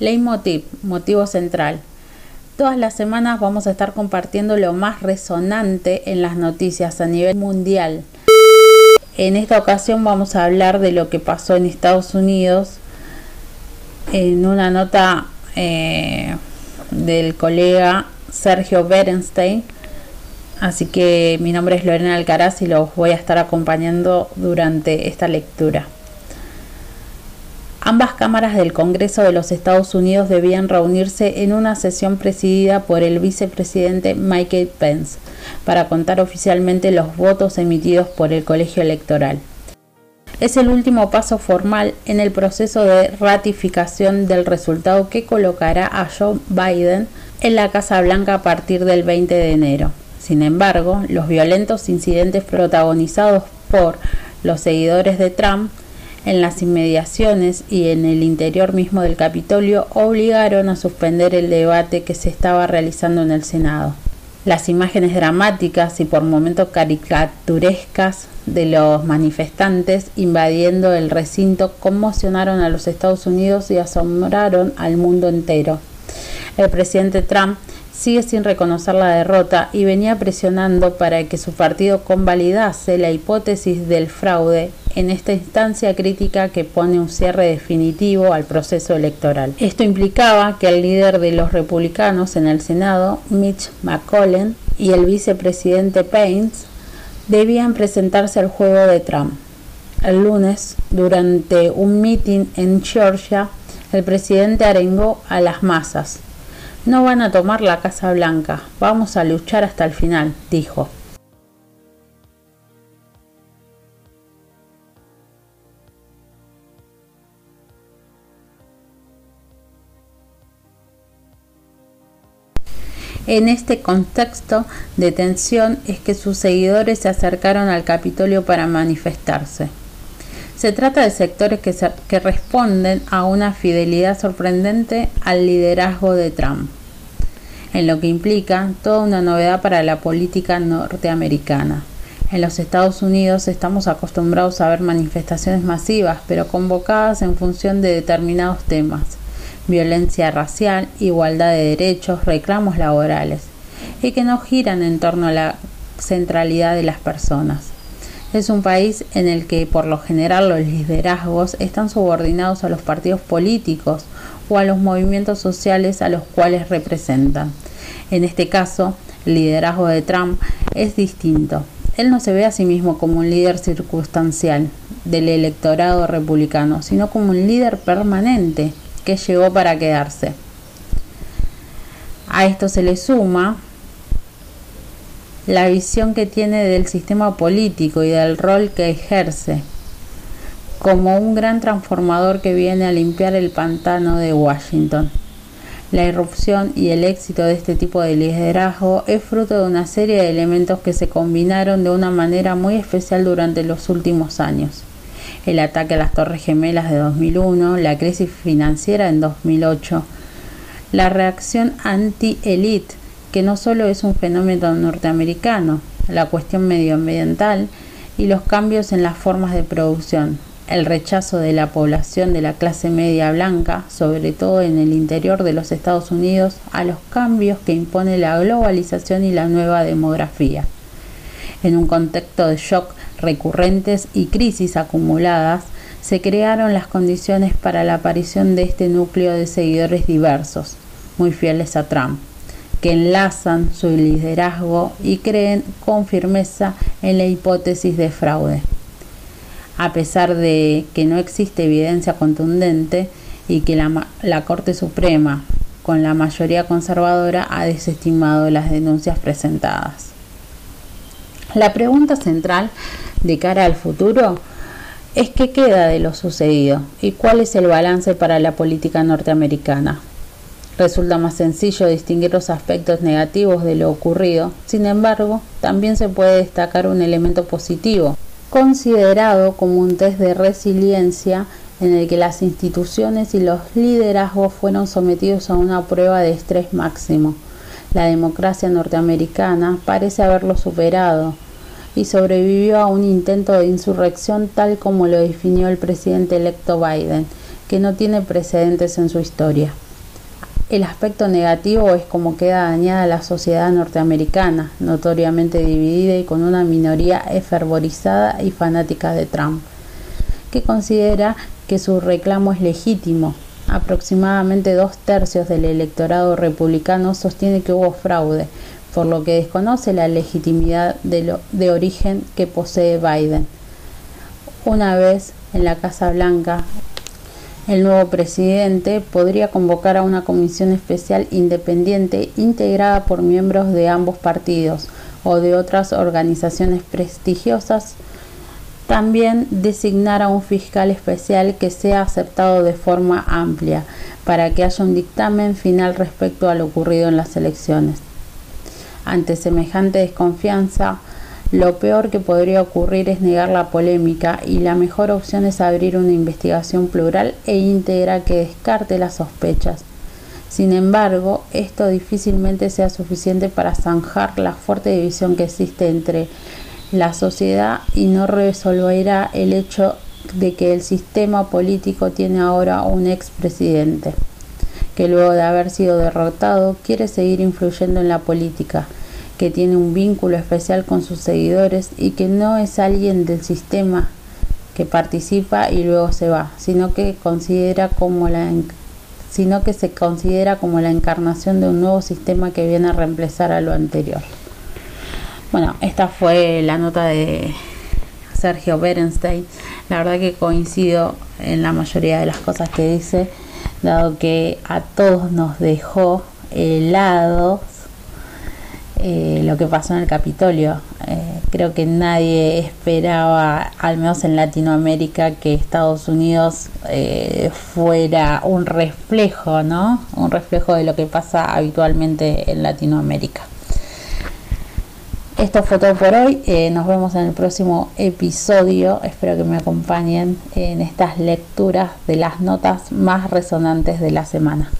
Leitmotiv, motivo central. Todas las semanas vamos a estar compartiendo lo más resonante en las noticias a nivel mundial. En esta ocasión vamos a hablar de lo que pasó en Estados Unidos en una nota eh, del colega Sergio Berenstein. Así que mi nombre es Lorena Alcaraz y los voy a estar acompañando durante esta lectura. Ambas cámaras del Congreso de los Estados Unidos debían reunirse en una sesión presidida por el vicepresidente Michael Pence para contar oficialmente los votos emitidos por el colegio electoral. Es el último paso formal en el proceso de ratificación del resultado que colocará a Joe Biden en la Casa Blanca a partir del 20 de enero. Sin embargo, los violentos incidentes protagonizados por los seguidores de Trump en las inmediaciones y en el interior mismo del Capitolio obligaron a suspender el debate que se estaba realizando en el Senado. Las imágenes dramáticas y por momentos caricaturescas de los manifestantes invadiendo el recinto conmocionaron a los Estados Unidos y asombraron al mundo entero. El presidente Trump sigue sin reconocer la derrota y venía presionando para que su partido convalidase la hipótesis del fraude en esta instancia crítica que pone un cierre definitivo al proceso electoral. Esto implicaba que el líder de los republicanos en el Senado, Mitch McConnell, y el vicepresidente Pence debían presentarse al juego de Trump. El lunes, durante un meeting en Georgia, el presidente arengó a las masas. No van a tomar la Casa Blanca, vamos a luchar hasta el final, dijo. En este contexto de tensión es que sus seguidores se acercaron al Capitolio para manifestarse. Se trata de sectores que, responden a una fidelidad sorprendente al liderazgo de Trump, en lo que implica toda una novedad para la política norteamericana. En los Estados Unidos estamos acostumbrados a ver manifestaciones masivas, pero convocadas en función de determinados temas violencia racial, igualdad de derechos, reclamos laborales, y que no giran en torno a la centralidad de las personas. Es un país en el que por lo general los liderazgos están subordinados a los partidos políticos o a los movimientos sociales a los cuales representan. En este caso, el liderazgo de Trump es distinto. Él no se ve a sí mismo como un líder circunstancial del electorado republicano, sino como un líder permanente que llegó para quedarse. A esto se le suma la visión que tiene del sistema político y del rol que ejerce como un gran transformador que viene a limpiar el pantano de Washington. La irrupción y el éxito de este tipo de liderazgo es fruto de una serie de elementos que se combinaron de una manera muy especial durante los últimos años el ataque a las Torres Gemelas de 2001, la crisis financiera en 2008, la reacción anti-elite, que no solo es un fenómeno norteamericano, la cuestión medioambiental y los cambios en las formas de producción, el rechazo de la población de la clase media blanca, sobre todo en el interior de los Estados Unidos, a los cambios que impone la globalización y la nueva demografía. En un contexto de shock recurrentes y crisis acumuladas, se crearon las condiciones para la aparición de este núcleo de seguidores diversos, muy fieles a Trump, que enlazan su liderazgo y creen con firmeza en la hipótesis de fraude. A pesar de que no existe evidencia contundente y que la, la Corte Suprema, con la mayoría conservadora, ha desestimado las denuncias presentadas. La pregunta central de cara al futuro es qué queda de lo sucedido y cuál es el balance para la política norteamericana. Resulta más sencillo distinguir los aspectos negativos de lo ocurrido, sin embargo, también se puede destacar un elemento positivo, considerado como un test de resiliencia en el que las instituciones y los liderazgos fueron sometidos a una prueba de estrés máximo. La democracia norteamericana parece haberlo superado y sobrevivió a un intento de insurrección tal como lo definió el presidente electo Biden, que no tiene precedentes en su historia. El aspecto negativo es cómo queda dañada la sociedad norteamericana, notoriamente dividida y con una minoría efervorizada y fanática de Trump, que considera que su reclamo es legítimo. Aproximadamente dos tercios del electorado republicano sostiene que hubo fraude, por lo que desconoce la legitimidad de, de origen que posee Biden. Una vez en la Casa Blanca, el nuevo presidente podría convocar a una comisión especial independiente integrada por miembros de ambos partidos o de otras organizaciones prestigiosas. También designar a un fiscal especial que sea aceptado de forma amplia para que haya un dictamen final respecto a lo ocurrido en las elecciones. Ante semejante desconfianza, lo peor que podría ocurrir es negar la polémica y la mejor opción es abrir una investigación plural e íntegra que descarte las sospechas. Sin embargo, esto difícilmente sea suficiente para zanjar la fuerte división que existe entre la sociedad y no resolverá el hecho de que el sistema político tiene ahora un expresidente que luego de haber sido derrotado quiere seguir influyendo en la política que tiene un vínculo especial con sus seguidores y que no es alguien del sistema que participa y luego se va, sino que considera como la sino que se considera como la encarnación de un nuevo sistema que viene a reemplazar a lo anterior. Bueno, esta fue la nota de Sergio Berenstein. La verdad que coincido en la mayoría de las cosas que dice, dado que a todos nos dejó helados eh, lo que pasó en el Capitolio. Eh, creo que nadie esperaba, al menos en Latinoamérica, que Estados Unidos eh, fuera un reflejo, ¿no? Un reflejo de lo que pasa habitualmente en Latinoamérica. Esto fue todo por hoy. nos vemos en el próximo episodio. Espero que me acompañen en estas lecturas de las notas más resonantes de la semana.